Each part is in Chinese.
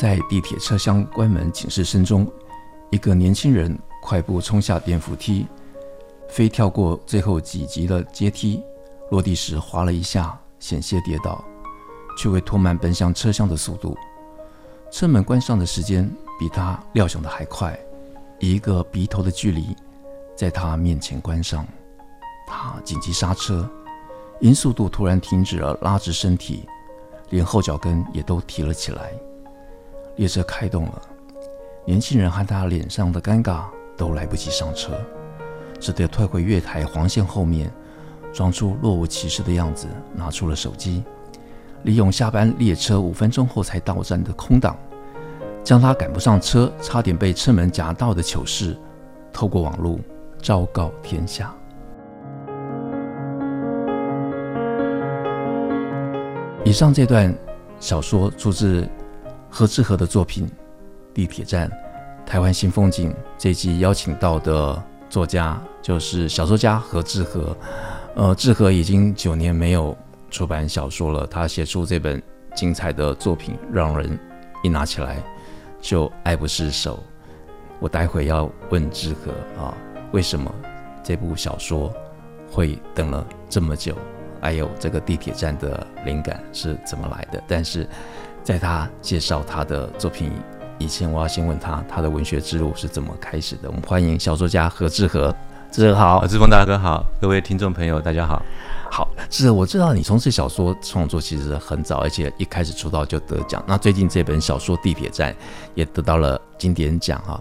在地铁车厢关门警示声中，一个年轻人快步冲下电扶梯，飞跳过最后几级的阶梯，落地时滑了一下，险些跌倒，却未拖慢奔向车厢的速度。车门关上的时间比他料想的还快，一个鼻头的距离，在他面前关上。他紧急刹车，因速度突然停止而拉直身体，连后脚跟也都提了起来。列车开动了，年轻人和他脸上的尴尬都来不及上车，只得退回月台黄线后面，装出若无其事的样子，拿出了手机，利用下班列车五分钟后才到站的空档，将他赶不上车、差点被车门夹到的糗事，透过网络昭告天下。以上这段小说出自。何志和的作品《地铁站》，台湾新风景。这一集邀请到的作家就是小说家何志和。呃，志和已经九年没有出版小说了。他写出这本精彩的作品，让人一拿起来就爱不释手。我待会要问志和啊，为什么这部小说会等了这么久？还有这个地铁站的灵感是怎么来的？但是。在他介绍他的作品以前，我要先问他，他的文学之路是怎么开始的？我们欢迎小说家何志和。志和好，志峰大哥好，各位听众朋友大家好。好，志和，我知道你从事小说创作其实很早，而且一开始出道就得奖。那最近这本小说《地铁站》也得到了金典奖哈。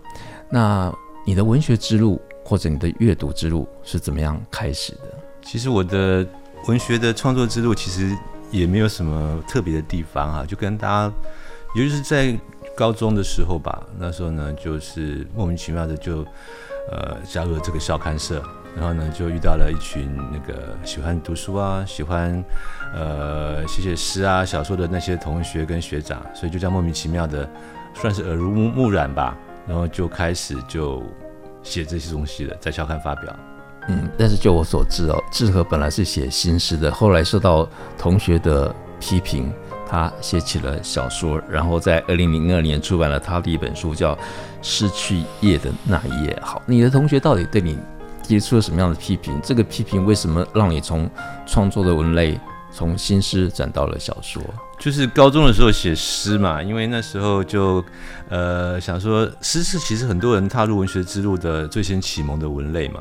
那你的文学之路或者你的阅读之路是怎么样开始的？其实我的文学的创作之路其实。也没有什么特别的地方啊，就跟大家，尤其是在高中的时候吧，那时候呢，就是莫名其妙的就，呃，加入了这个校刊社，然后呢，就遇到了一群那个喜欢读书啊，喜欢，呃，写写诗啊、小说的那些同学跟学长，所以就这样莫名其妙的，算是耳濡目染吧，然后就开始就写这些东西了，在校刊发表。嗯，但是就我所知哦，志和本来是写新诗的，后来受到同学的批评，他写起了小说，然后在二零零二年出版了他的一本书，叫《失去夜的那一夜》。好，你的同学到底对你提出了什么样的批评？这个批评为什么让你从创作的文类从新诗转到了小说？就是高中的时候写诗嘛，因为那时候就呃想说，诗是其实很多人踏入文学之路的最先启蒙的文类嘛。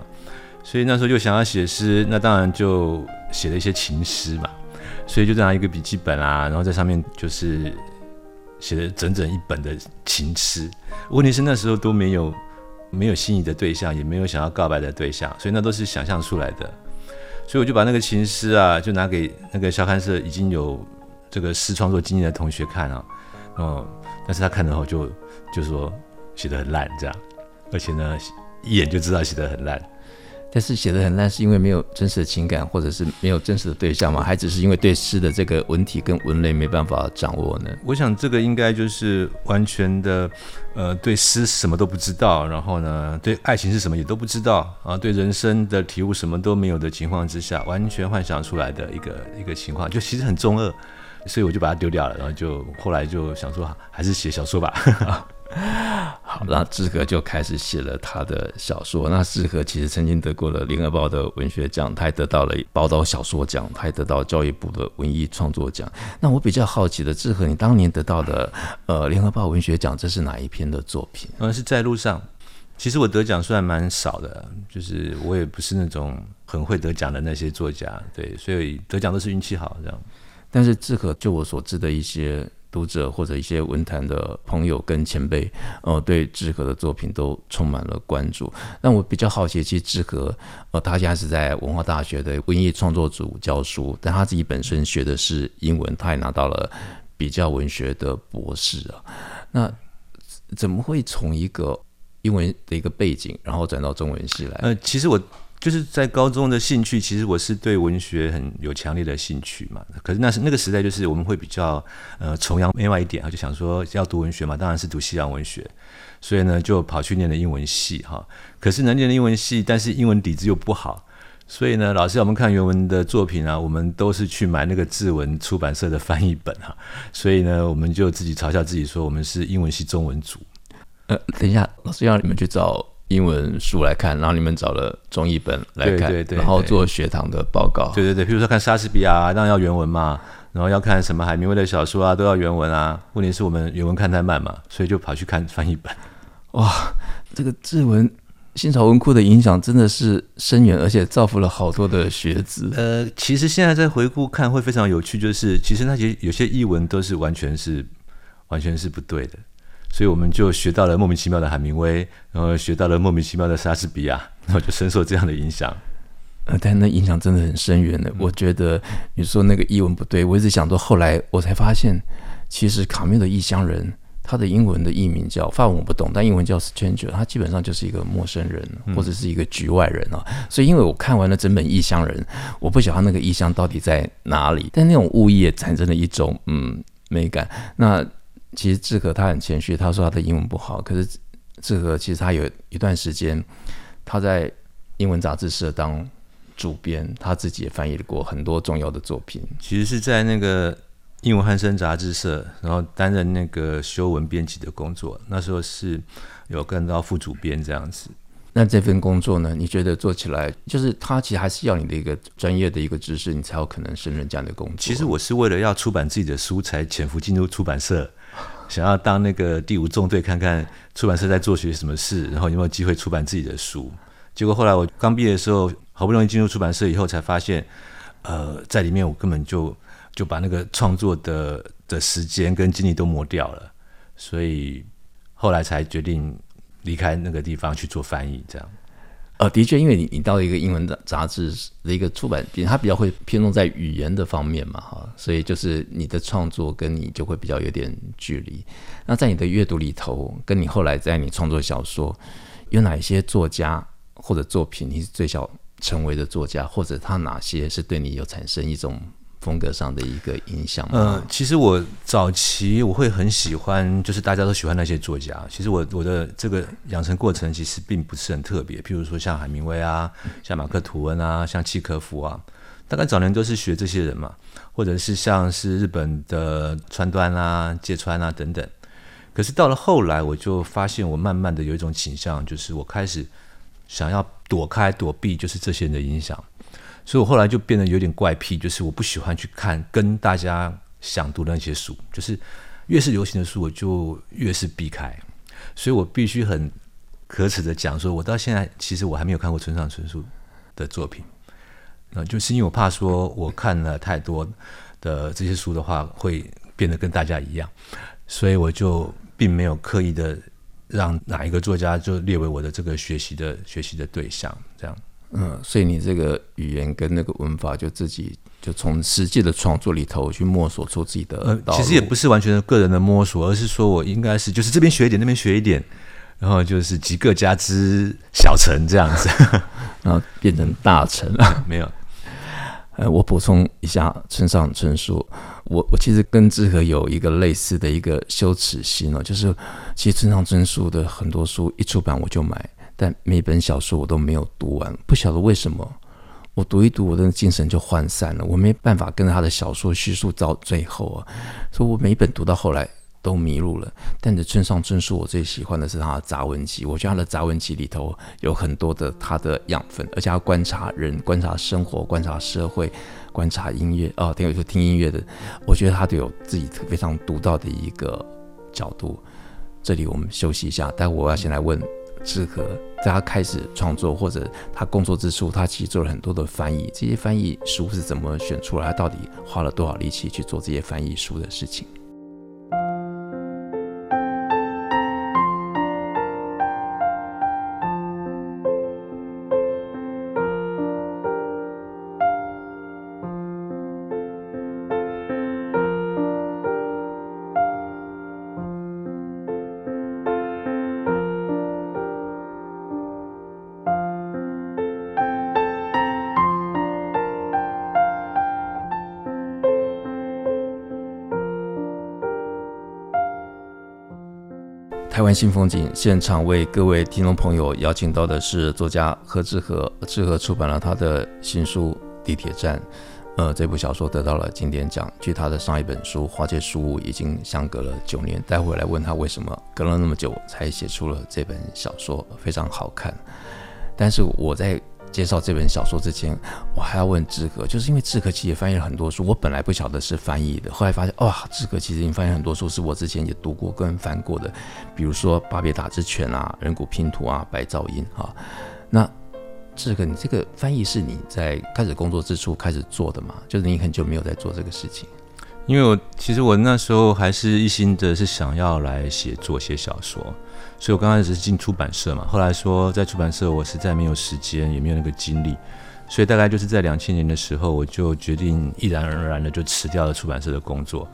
所以那时候就想要写诗，那当然就写了一些情诗嘛。所以就拿一个笔记本啊，然后在上面就是写了整整一本的情诗。问题是那时候都没有没有心仪的对象，也没有想要告白的对象，所以那都是想象出来的。所以我就把那个情诗啊，就拿给那个校刊社已经有这个诗创作经验的同学看啊。哦，但是他看了后就就说写的很烂这样，而且呢一眼就知道写的很烂。但是写得很烂，是因为没有真实的情感，或者是没有真实的对象吗？还只是因为对诗的这个文体跟文类没办法掌握呢？我想这个应该就是完全的，呃，对诗什么都不知道，然后呢，对爱情是什么也都不知道啊，对人生的体悟什么都没有的情况之下，完全幻想出来的一个一个情况，就其实很中二，所以我就把它丢掉了，然后就后来就想说，还是写小说吧。好，那志和就开始写了他的小说。那志和其实曾经得过了联合报的文学奖，他还得到了宝岛小说奖，他还得到教育部的文艺创作奖。那我比较好奇的，志和，你当年得到的呃联合报文学奖，这是哪一篇的作品？嗯，是在路上。其实我得奖虽然蛮少的，就是我也不是那种很会得奖的那些作家，对，所以得奖都是运气好这样。但是志和，就我所知的一些读者或者一些文坛的朋友跟前辈，呃，对志和的作品都充满了关注。那我比较好奇，其实志和，呃，他现在是在文化大学的文艺创作组教书，但他自己本身学的是英文，他也拿到了比较文学的博士啊。那怎么会从一个英文的一个背景，然后转到中文系来？呃，其实我。就是在高中的兴趣，其实我是对文学很有强烈的兴趣嘛。可是那是那个时代，就是我们会比较呃崇洋媚外一点啊，就想说要读文学嘛，当然是读西洋文学。所以呢，就跑去念了英文系哈。可是能，念的英文系，但是英文底子又不好，所以呢，老师要我们看原文的作品啊，我们都是去买那个志文出版社的翻译本哈。所以呢，我们就自己嘲笑自己说，我们是英文系中文组。呃，等一下，老师要你们去找。英文书来看，然后你们找了中译本来看，对对对，然后做学堂的报告。对对对，比如说看莎士比亚，当然要原文嘛，然后要看什么海明威的小说啊，都要原文啊。问题是我们原文看太慢嘛，所以就跑去看翻译本。哇，这个志文新潮文库的影响真的是深远，而且造福了好多的学子。呃，其实现在在回顾看会非常有趣，就是其实那些有些译文都是完全是完全是不对的。所以我们就学到了莫名其妙的海明威，然后学到了莫名其妙的莎士比亚，然后就深受这样的影响。呃，但那影响真的很深远的。我觉得你说那个译文不对，我一直想说，后来我才发现，其实卡缪的《异乡人》他的英文的译名叫法文我不懂，但英文叫 Stranger，他基本上就是一个陌生人或者是一个局外人啊。所以因为我看完了整本《异乡人》，我不晓得他那个异乡到底在哪里，但那种误译也产生了一种嗯美感。那。其实志和他很谦虚，他说他的英文不好。可是志和其实他有一段时间他在英文杂志社当主编，他自己也翻译过很多重要的作品。其实是在那个英文汉声杂志社，然后担任那个修文编辑的工作。那时候是有干到副主编这样子。那这份工作呢？你觉得做起来就是他其实还是要你的一个专业的一个知识，你才有可能胜任这样的工作。其实我是为了要出版自己的书才潜伏进入出版社。想要当那个第五纵队，看看出版社在做些什么事，然后有没有机会出版自己的书。结果后来我刚毕业的时候，好不容易进入出版社以后，才发现，呃，在里面我根本就就把那个创作的的时间跟精力都磨掉了，所以后来才决定离开那个地方去做翻译，这样。呃，的确，因为你你到一个英文的杂志的一个出版，它比较会偏重在语言的方面嘛，哈，所以就是你的创作跟你就会比较有点距离。那在你的阅读里头，跟你后来在你创作小说，有哪一些作家或者作品你是最想成为的作家，或者他哪些是对你有产生一种风格上的一个影响。嗯、呃，其实我早期我会很喜欢，就是大家都喜欢那些作家。其实我我的这个养成过程其实并不是很特别。譬如说像海明威啊，像马克吐温啊，像契诃夫啊，大概早年都是学这些人嘛，或者是像是日本的川端啊、芥川啊等等。可是到了后来，我就发现我慢慢的有一种倾向，就是我开始想要躲开、躲避，就是这些人的影响。所以我后来就变得有点怪癖，就是我不喜欢去看跟大家想读的那些书，就是越是流行的书，我就越是避开。所以我必须很可耻的讲说，我到现在其实我还没有看过村上春树的作品，那就是因为我怕说我看了太多的这些书的话，会变得跟大家一样，所以我就并没有刻意的让哪一个作家就列为我的这个学习的学习的对象，这样。嗯，所以你这个语言跟那个文法，就自己就从实际的创作里头去摸索出自己的。呃，其实也不是完全的个人的摸索，而是说我应该是就是这边学一点，那边学一点，然后就是集各家之小成这样子，然后变成大成了。没有，呃，我补充一下，村上春树，我我其实跟志和有一个类似的一个羞耻心哦，就是其实村上春树的很多书一出版我就买。但每本小说我都没有读完，不晓得为什么，我读一读，我的精神就涣散了，我没办法跟着他的小说叙述到最后啊，所以我每本读到后来都迷路了。但是村上春树，我最喜欢的是他的杂文集，我觉得他的杂文集里头有很多的他的养分，而且他观察人、观察生活、观察社会、观察音乐哦，听有时候听音乐的，我觉得他都有自己非常独到的一个角度。这里我们休息一下，待会我要先来问。适合在他开始创作或者他工作之初，他其实做了很多的翻译。这些翻译书是怎么选出来？他到底花了多少力气去做这些翻译书的事情？台湾新风景现场为各位听众朋友邀请到的是作家何志和，志和出版了他的新书《地铁站》。呃，这部小说得到了经典奖。据他的上一本书《花界书屋》已经相隔了九年。待会来问他为什么隔了那么久才写出了这本小说，非常好看。但是我在介绍这本小说之前，我还要问志哥，就是因为志哥其实也翻译了很多书，我本来不晓得是翻译的，后来发现哇，志哥其实已经翻译很多书，是我之前也读过跟翻过的，比如说《巴别塔之犬》啊，《人骨拼图》啊，《白噪音》啊，那。志哥，你这个翻译是你在开始工作之初开始做的吗？就是你很久没有在做这个事情。因为我其实我那时候还是一心的是想要来写作写小说，所以我刚开始是进出版社嘛。后来说在出版社我实在没有时间，也没有那个精力，所以大概就是在两千年的时候，我就决定毅然而然的就辞掉了出版社的工作。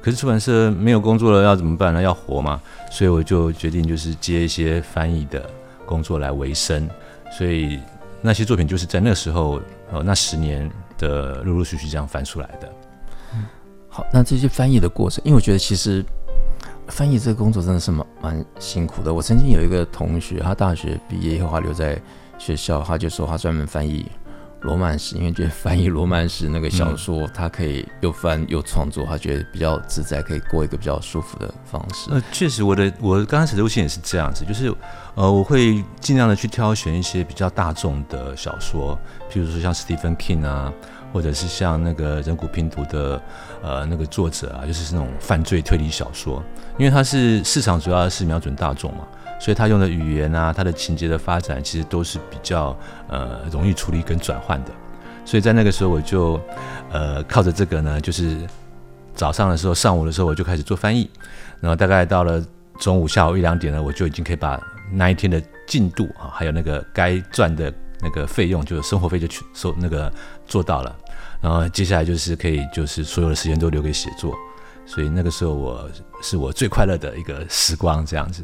可是出版社没有工作了，要怎么办呢？要活嘛，所以我就决定就是接一些翻译的工作来维生，所以。那些作品就是在那时候，呃，那十年的陆陆续续这样翻出来的。好，那这些翻译的过程，因为我觉得其实翻译这个工作真的是蛮蛮辛苦的。我曾经有一个同学，他大学毕业以后，他留在学校，他就说他专门翻译。罗曼史，因为觉得翻译罗曼史那个小说，嗯、他可以又翻又创作，他觉得比较自在，可以过一个比较舒服的方式。呃，确实，我的我刚开始路线也是这样子，就是呃，我会尽量的去挑选一些比较大众的小说，譬如说像 Stephen King 啊，或者是像那个人骨拼图的呃那个作者啊，就是那种犯罪推理小说，因为它是市场主要是瞄准大众嘛。所以他用的语言啊，他的情节的发展，其实都是比较呃容易处理跟转换的。所以在那个时候，我就呃靠着这个呢，就是早上的时候、上午的时候，我就开始做翻译。然后大概到了中午、下午一两点呢，我就已经可以把那一天的进度啊，还有那个该赚的那个费用，就是生活费就去收那个做到了。然后接下来就是可以，就是所有的时间都留给写作。所以那个时候，我是我最快乐的一个时光，这样子。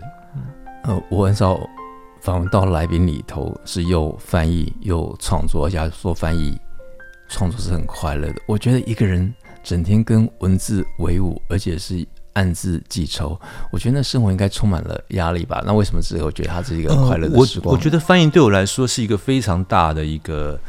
呃，我很少访问到来宾里头是又翻译又创作，而且说翻译创作是很快乐的。我觉得一个人整天跟文字为伍，而且是暗自记仇，我觉得那生活应该充满了压力吧？那为什么致和我觉得他是一个快乐的时光？呃，我我觉得翻译对我来说是一个非常大的一个，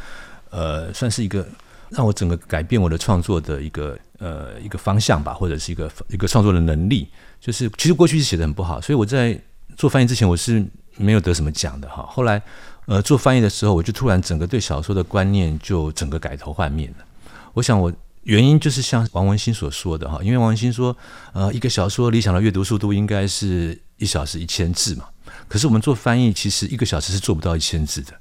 呃，算是一个让我整个改变我的创作的一个呃一个方向吧，或者是一个一个创作的能力。就是其实过去是写的很不好，所以我在。做翻译之前，我是没有得什么奖的哈。后来，呃，做翻译的时候，我就突然整个对小说的观念就整个改头换面了。我想，我原因就是像王文新所说的哈，因为王文新说，呃，一个小说理想的阅读速度应该是一小时一千字嘛。可是我们做翻译，其实一个小时是做不到一千字的，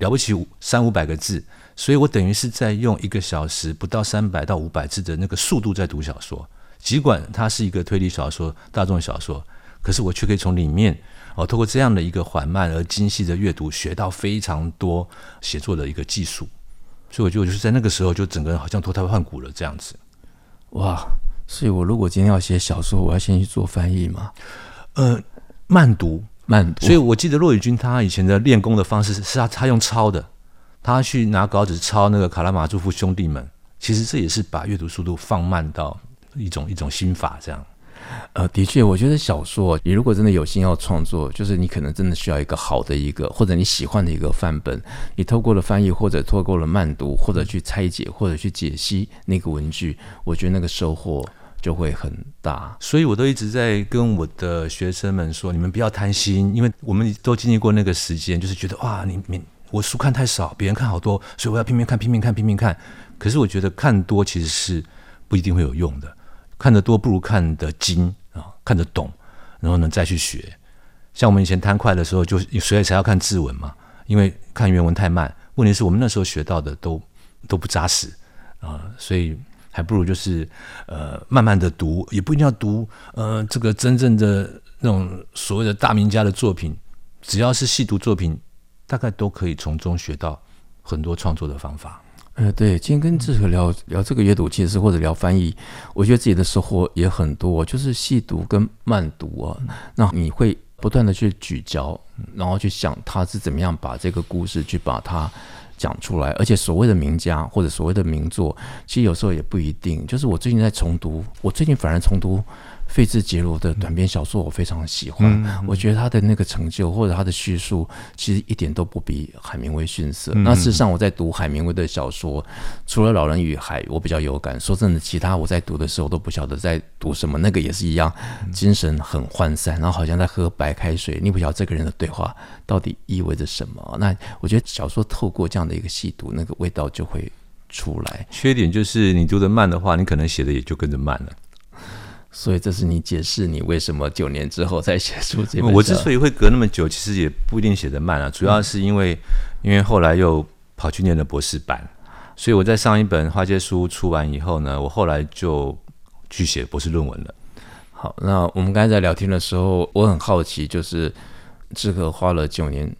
了不起三五百个字。所以我等于是在用一个小时不到三百到五百字的那个速度在读小说，尽管它是一个推理小说、大众小说。可是我却可以从里面哦，透过这样的一个缓慢而精细的阅读，学到非常多写作的一个技术。所以我觉得就是在那个时候，就整个人好像脱胎换骨了这样子。哇！所以我如果今天要写小说，我要先去做翻译嘛？呃，慢读，慢读。所以我记得骆以军他以前的练功的方式是他他用抄的，他去拿稿纸抄那个《卡拉马佐夫兄弟们》，其实这也是把阅读速度放慢到一种一种心法这样。呃，的确，我觉得小说，你如果真的有心要创作，就是你可能真的需要一个好的一个，或者你喜欢的一个范本。你透过了翻译，或者透过了慢读，或者去拆解，或者去解析那个文句，我觉得那个收获就会很大。所以我都一直在跟我的学生们说，你们不要贪心，因为我们都经历过那个时间，就是觉得哇，你你我书看太少，别人看好多，所以我要拼命看，拼命看，拼命看。可是我觉得看多其实是不一定会有用的。看得多不如看得精啊，看得懂，然后呢再去学。像我们以前贪快的时候，就所以才要看字文嘛，因为看原文太慢。问题是我们那时候学到的都都不扎实啊，所以还不如就是呃慢慢的读，也不一定要读呃这个真正的那种所谓的大名家的作品，只要是细读作品，大概都可以从中学到很多创作的方法。呃，对，今天跟致和聊聊这个阅读，其实或者聊翻译，我觉得自己的收获也很多，就是细读跟慢读啊。那你会不断的去咀嚼，然后去想他是怎么样把这个故事去把它讲出来。而且所谓的名家或者所谓的名作，其实有时候也不一定。就是我最近在重读，我最近反而重读费兹杰罗的短篇小说，我非常喜欢。嗯、我觉得他的那个成就或者他的叙述，其实一点都不比海明威逊色。嗯、那事实上，我在读海明威的小说，除了《老人与海》，我比较有感。说真的，其他我在读的时候都不晓得在读什么。那个也是一样，精神很涣散，然后好像在喝白开水。你不晓得这个人的对话到底意味着什么。那我觉得小说透过这样的一个细读，那个味道就会出来。缺点就是你读的慢的话，你可能写的也就跟着慢了。所以这是你解释你为什么九年之后才写出这本。我之所以会隔那么久，其实也不一定写得慢啊，主要是因为因为后来又跑去念了博士班，所以我在上一本《花街书》出完以后呢，我后来就去写博士论文了。好，那我们刚才在聊天的时候，我很好奇，就是志哥花了九年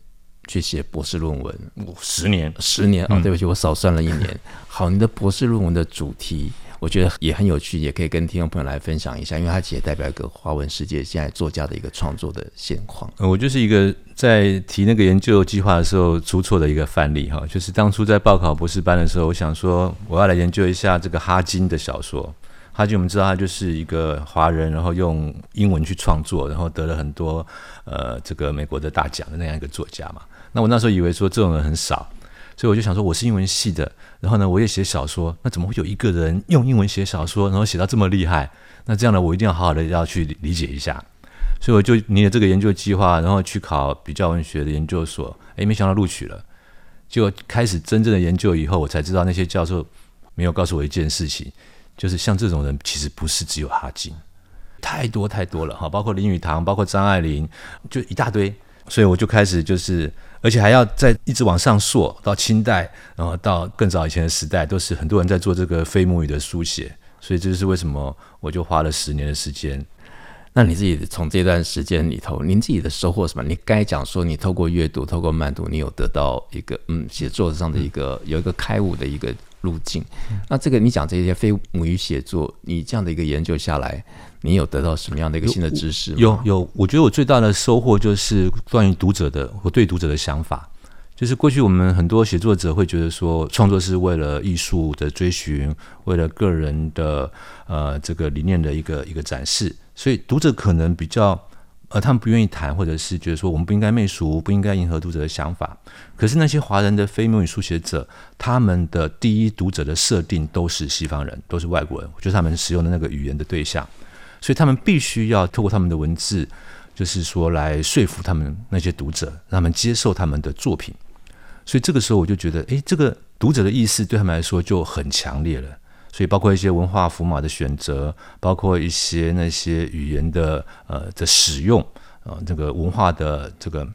去写博士论文，十年，十年啊，对不起，我少算了一年。好，你的博士论文的主题。我觉得也很有趣，也可以跟听众朋友来分享一下，因为它其实代表一个华文世界现在作家的一个创作的现况。我就是一个在提那个研究计划的时候出错的一个范例哈，就是当初在报考博士班的时候，我想说我要来研究一下这个哈金的小说。哈金我们知道他就是一个华人，然后用英文去创作，然后得了很多呃这个美国的大奖的那样一个作家嘛。那我那时候以为说这种人很少。所以我就想说，我是英文系的，然后呢，我也写小说，那怎么会有一个人用英文写小说，然后写到这么厉害？那这样呢，我一定要好好的要去理解一下。所以我就拟了这个研究计划，然后去考比较文学的研究所，诶，没想到录取了。就开始真正的研究以后，我才知道那些教授没有告诉我一件事情，就是像这种人其实不是只有哈金，太多太多了哈，包括林语堂，包括张爱玲，就一大堆。所以我就开始就是。而且还要再一直往上溯到清代，然后到更早以前的时代，都是很多人在做这个非母语的书写，所以这就是为什么我就花了十年的时间。那你自己从这段时间里头，您自己的收获什么？你该讲说，你透过阅读、透过慢读，你有得到一个嗯，写作上的一个有一个开悟的一个路径。那这个你讲这些非母语写作，你这样的一个研究下来。你有得到什么样的一个新的知识？有有，我觉得我最大的收获就是关于读者的，我对读者的想法。就是过去我们很多写作者会觉得说，创作是为了艺术的追寻，为了个人的呃这个理念的一个一个展示，所以读者可能比较呃他们不愿意谈，或者是觉得说我们不应该媚俗，不应该迎合读者的想法。可是那些华人的非母语书写者，他们的第一读者的设定都是西方人，都是外国人，就是他们使用的那个语言的对象。所以他们必须要透过他们的文字，就是说来说服他们那些读者，让他们接受他们的作品。所以这个时候我就觉得，诶，这个读者的意思对他们来说就很强烈了。所以包括一些文化符码的选择，包括一些那些语言的呃的使用啊，这个文化的这个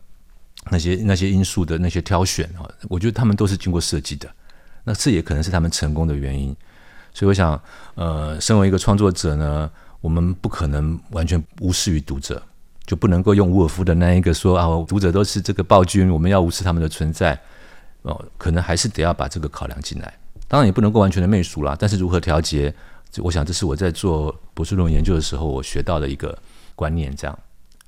那些那些因素的那些挑选啊，我觉得他们都是经过设计的。那这也可能是他们成功的原因。所以我想，呃，身为一个创作者呢。我们不可能完全无视于读者，就不能够用伍尔夫的那一个说啊，读者都是这个暴君，我们要无视他们的存在哦，可能还是得要把这个考量进来。当然也不能够完全的媚俗啦，但是如何调节，我想这是我在做博士论文研究的时候我学到的一个观念。这样，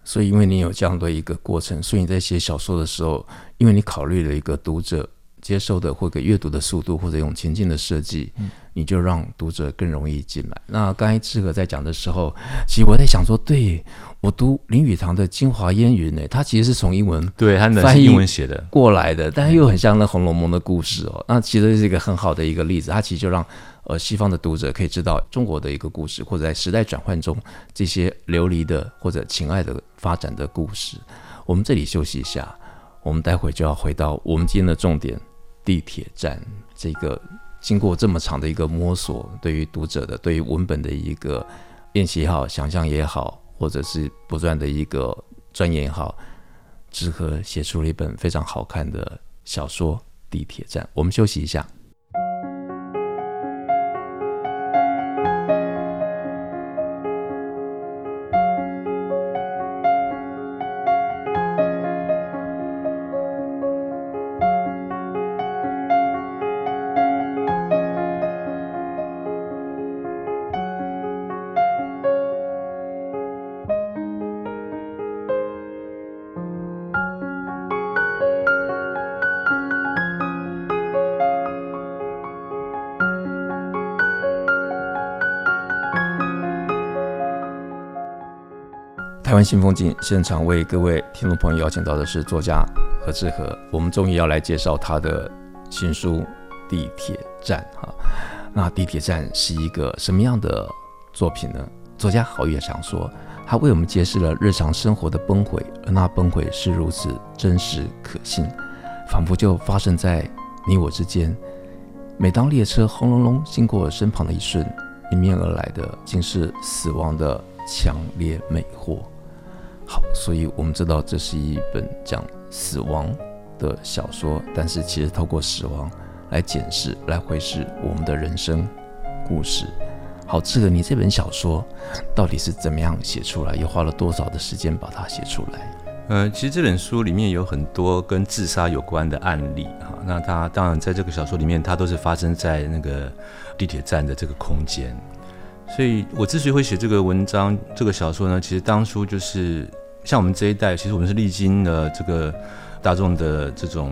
所以因为你有这样的一个过程，所以你在写小说的时候，因为你考虑了一个读者接受的或者阅读的速度，或者用情境的设计。嗯你就让读者更容易进来。那刚才志和在讲的时候，其实我在想说，对，我读林语堂的《京华烟云》呢，它其实是从英文对他翻译英文写的过来的，但是又很像那《红楼梦》的故事哦。那其实是一个很好的一个例子，它其实就让呃西方的读者可以知道中国的一个故事，或者在时代转换中这些流离的或者情爱的发展的故事。我们这里休息一下，我们待会就要回到我们今天的重点——地铁站这个。经过这么长的一个摸索，对于读者的、对于文本的一个练习也好、想象也好，或者是不断的一个钻研也好，志和写出了一本非常好看的小说《地铁站》。我们休息一下。台湾新风景现场为各位听众朋友邀请到的是作家何志和，我们终于要来介绍他的新书《地铁站》哈。那《地铁站》是一个什么样的作品呢？作家郝宇常说，他为我们揭示了日常生活的崩毁，而那崩毁是如此真实可信，仿佛就发生在你我之间。每当列车轰隆隆经过身旁的一瞬，迎面而来的竟是死亡的强烈魅惑。好，所以我们知道这是一本讲死亡的小说，但是其实透过死亡来检视、来回视我们的人生故事。好，这个，你这本小说到底是怎么样写出来？又花了多少的时间把它写出来？呃，其实这本书里面有很多跟自杀有关的案例哈。那它当然在这个小说里面，它都是发生在那个地铁站的这个空间。所以我之所以会写这个文章、这个小说呢，其实当初就是像我们这一代，其实我们是历经了这个大众的这种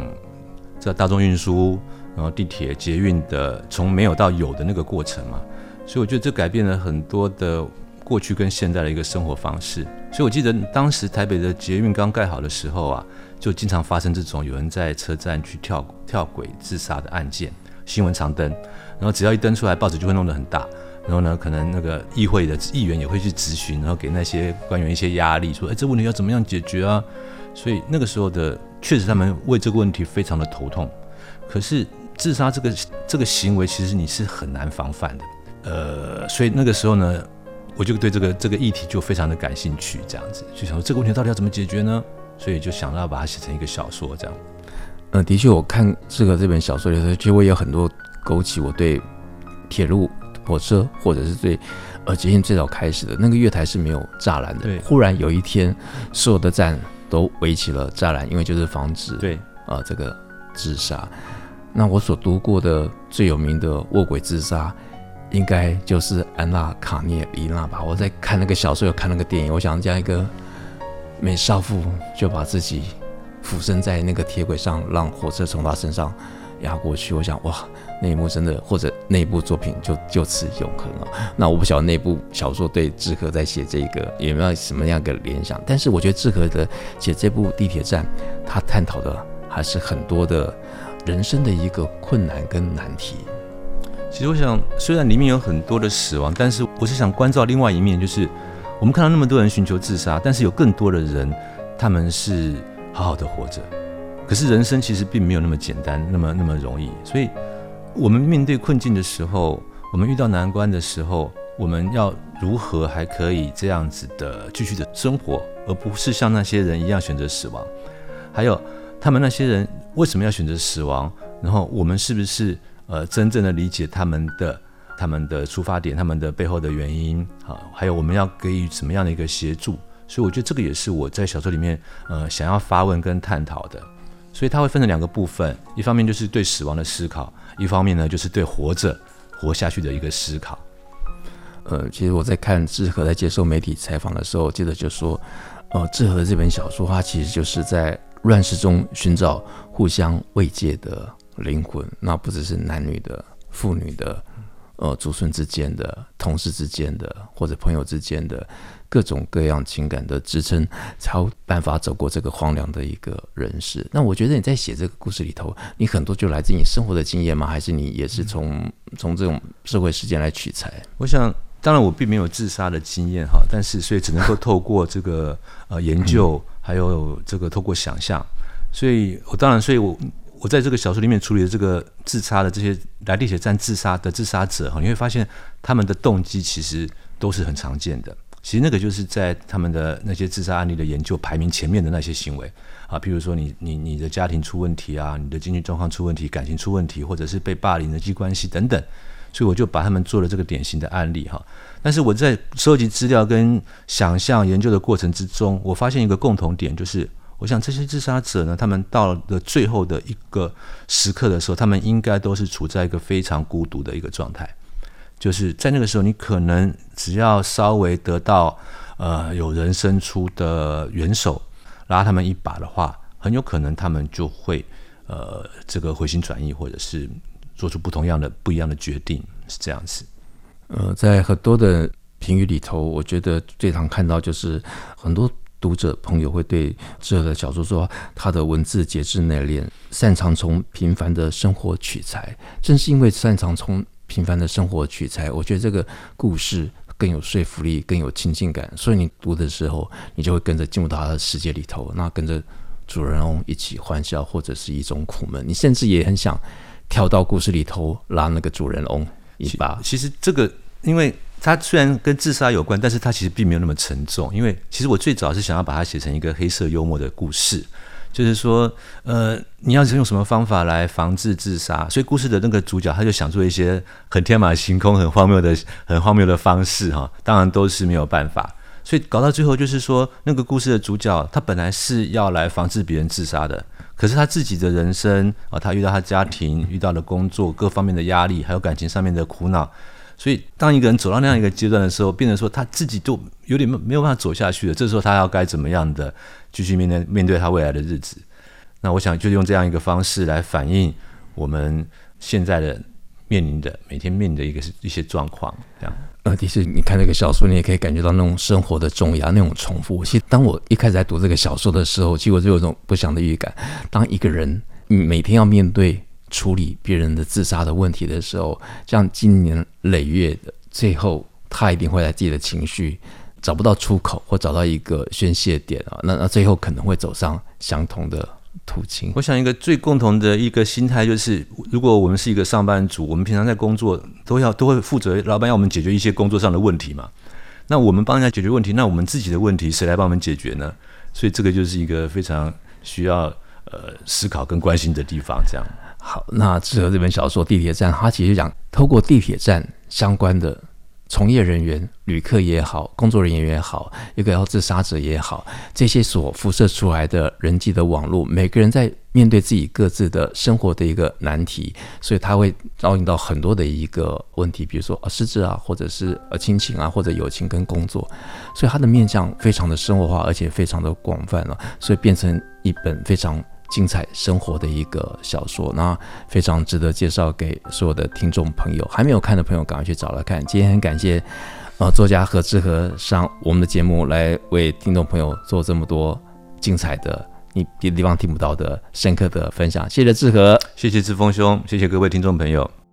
在大众运输，然后地铁、捷运的从没有到有的那个过程嘛。所以我觉得这改变了很多的过去跟现在的一个生活方式。所以我记得当时台北的捷运刚盖好的时候啊，就经常发生这种有人在车站去跳跳轨自杀的案件，新闻常登。然后只要一登出来，报纸就会弄得很大。然后呢，可能那个议会的议员也会去质询，然后给那些官员一些压力，说：“哎，这问题要怎么样解决啊？”所以那个时候的确实他们为这个问题非常的头痛。可是自杀这个这个行为，其实你是很难防范的。呃，所以那个时候呢，我就对这个这个议题就非常的感兴趣，这样子就想说这个问题到底要怎么解决呢？所以就想到把它写成一个小说，这样。呃，的确，我看这个这本小说里头，其实我有很多勾起我对铁路、火车，或者是最呃捷运最早开始的那个月台是没有栅栏的。对。忽然有一天，所有的站都围起了栅栏，因为就是防止对啊、呃、这个自杀。那我所读过的最有名的卧轨自杀。应该就是安娜·卡列尼娜吧？我在看那个小说，有看那个电影。我想这样一个美少妇就把自己俯身在那个铁轨上，让火车从她身上压过去。我想，哇，那一幕真的，或者那一部作品就就此永恒了。那我不晓得那部小说对志和在写这个有没有什么样的联想？但是我觉得志和的写这部地铁站，他探讨的还是很多的人生的一个困难跟难题。其实我想，虽然里面有很多的死亡，但是我是想关照另外一面，就是我们看到那么多人寻求自杀，但是有更多的人，他们是好好的活着。可是人生其实并没有那么简单，那么那么容易。所以，我们面对困境的时候，我们遇到难关的时候，我们要如何还可以这样子的继续的生活，而不是像那些人一样选择死亡？还有，他们那些人为什么要选择死亡？然后我们是不是？呃，真正的理解他们的、他们的出发点、他们的背后的原因啊，还有我们要给予什么样的一个协助，所以我觉得这个也是我在小说里面呃想要发问跟探讨的。所以它会分成两个部分，一方面就是对死亡的思考，一方面呢就是对活着、活下去的一个思考。呃，其实我在看志和在接受媒体采访的时候，记得就说，呃，志和这本小说，它其实就是在乱世中寻找互相慰藉的。灵魂，那不只是男女的、父女的、呃祖孙之间的、同事之间的，或者朋友之间的各种各样情感的支撑，才有办法走过这个荒凉的一个人世。那我觉得你在写这个故事里头，你很多就来自你生活的经验吗？还是你也是从从这种社会事件来取材？我想，当然我并没有自杀的经验哈，但是所以只能够透过这个呃研究，还有这个透过想象，所以我当然，所以我。我在这个小说里面处理的这个自杀的这些来地铁站自杀的自杀者哈，你会发现他们的动机其实都是很常见的。其实那个就是在他们的那些自杀案例的研究排名前面的那些行为啊，譬如说你你你的家庭出问题啊，你的经济状况出问题，感情出问题，或者是被霸凌人际关系等等，所以我就把他们做了这个典型的案例哈。但是我在收集资料跟想象研究的过程之中，我发现一个共同点就是。我想这些自杀者呢，他们到了最后的一个时刻的时候，他们应该都是处在一个非常孤独的一个状态。就是在那个时候，你可能只要稍微得到呃有人伸出的援手拉他们一把的话，很有可能他们就会呃这个回心转意，或者是做出不同样的不一样的决定，是这样子。呃，在很多的评语里头，我觉得最常看到就是很多读者朋友会对志和的小说说，他的文字节制内敛，擅长从平凡的生活取材。正是因为擅长从平凡的生活取材，我觉得这个故事更有说服力，更有亲近感。所以你读的时候，你就会跟着进入到他的世界里头，那跟着主人翁一起欢笑，或者是一种苦闷。你甚至也很想跳到故事里头拉那个主人翁一把。其实这个，因为它虽然跟自杀有关，但是它其实并没有那么沉重。因为其实我最早是想要把它写成一个黑色幽默的故事。就是说，呃，你要用什么方法来防治自杀？所以故事的那个主角他就想做一些很天马行空、很荒谬的、很荒谬的方式哈。当然都是没有办法，所以搞到最后就是说，那个故事的主角他本来是要来防治别人自杀的，可是他自己的人生啊，他遇到他家庭、遇到了工作各方面的压力，还有感情上面的苦恼。所以，当一个人走到那样一个阶段的时候，变成说他自己都有点没有办法走下去了。这时候，他要该怎么样的继续面对面对他未来的日子？那我想就用这样一个方式来反映我们现在的面临的每天面临的一个一些状况。这样，呃，其实你看这个小说，你也可以感觉到那种生活的重压，那种重复。其实，当我一开始在读这个小说的时候，其实我就有一种不祥的预感。当一个人每天要面对。处理别人的自杀的问题的时候，这样经年累月的，最后他一定会在自己的情绪找不到出口，或找到一个宣泄点啊，那那最后可能会走上相同的途径。我想一个最共同的一个心态就是，如果我们是一个上班族，我们平常在工作都要都会负责老板要我们解决一些工作上的问题嘛，那我们帮人家解决问题，那我们自己的问题谁来帮我们解决呢？所以这个就是一个非常需要呃思考跟关心的地方，这样。好，那志和这本小说《地铁站》，它其实讲透过地铁站相关的从业人员、旅客也好，工作人员也好，一个要自杀者也好，这些所辐射出来的人际的网络，每个人在面对自己各自的生活的一个难题，所以他会照应到很多的一个问题，比如说啊失智啊，或者是呃亲情啊，或者友情跟工作，所以它的面向非常的生活化，而且非常的广泛了，所以变成一本非常。精彩生活的一个小说，那非常值得介绍给所有的听众朋友。还没有看的朋友，赶快去找来看。今天很感谢，呃，作家何志和上我们的节目来为听众朋友做这么多精彩的、你别的地方听不到的深刻的分享。谢谢志和，谢谢志峰兄，谢谢各位听众朋友。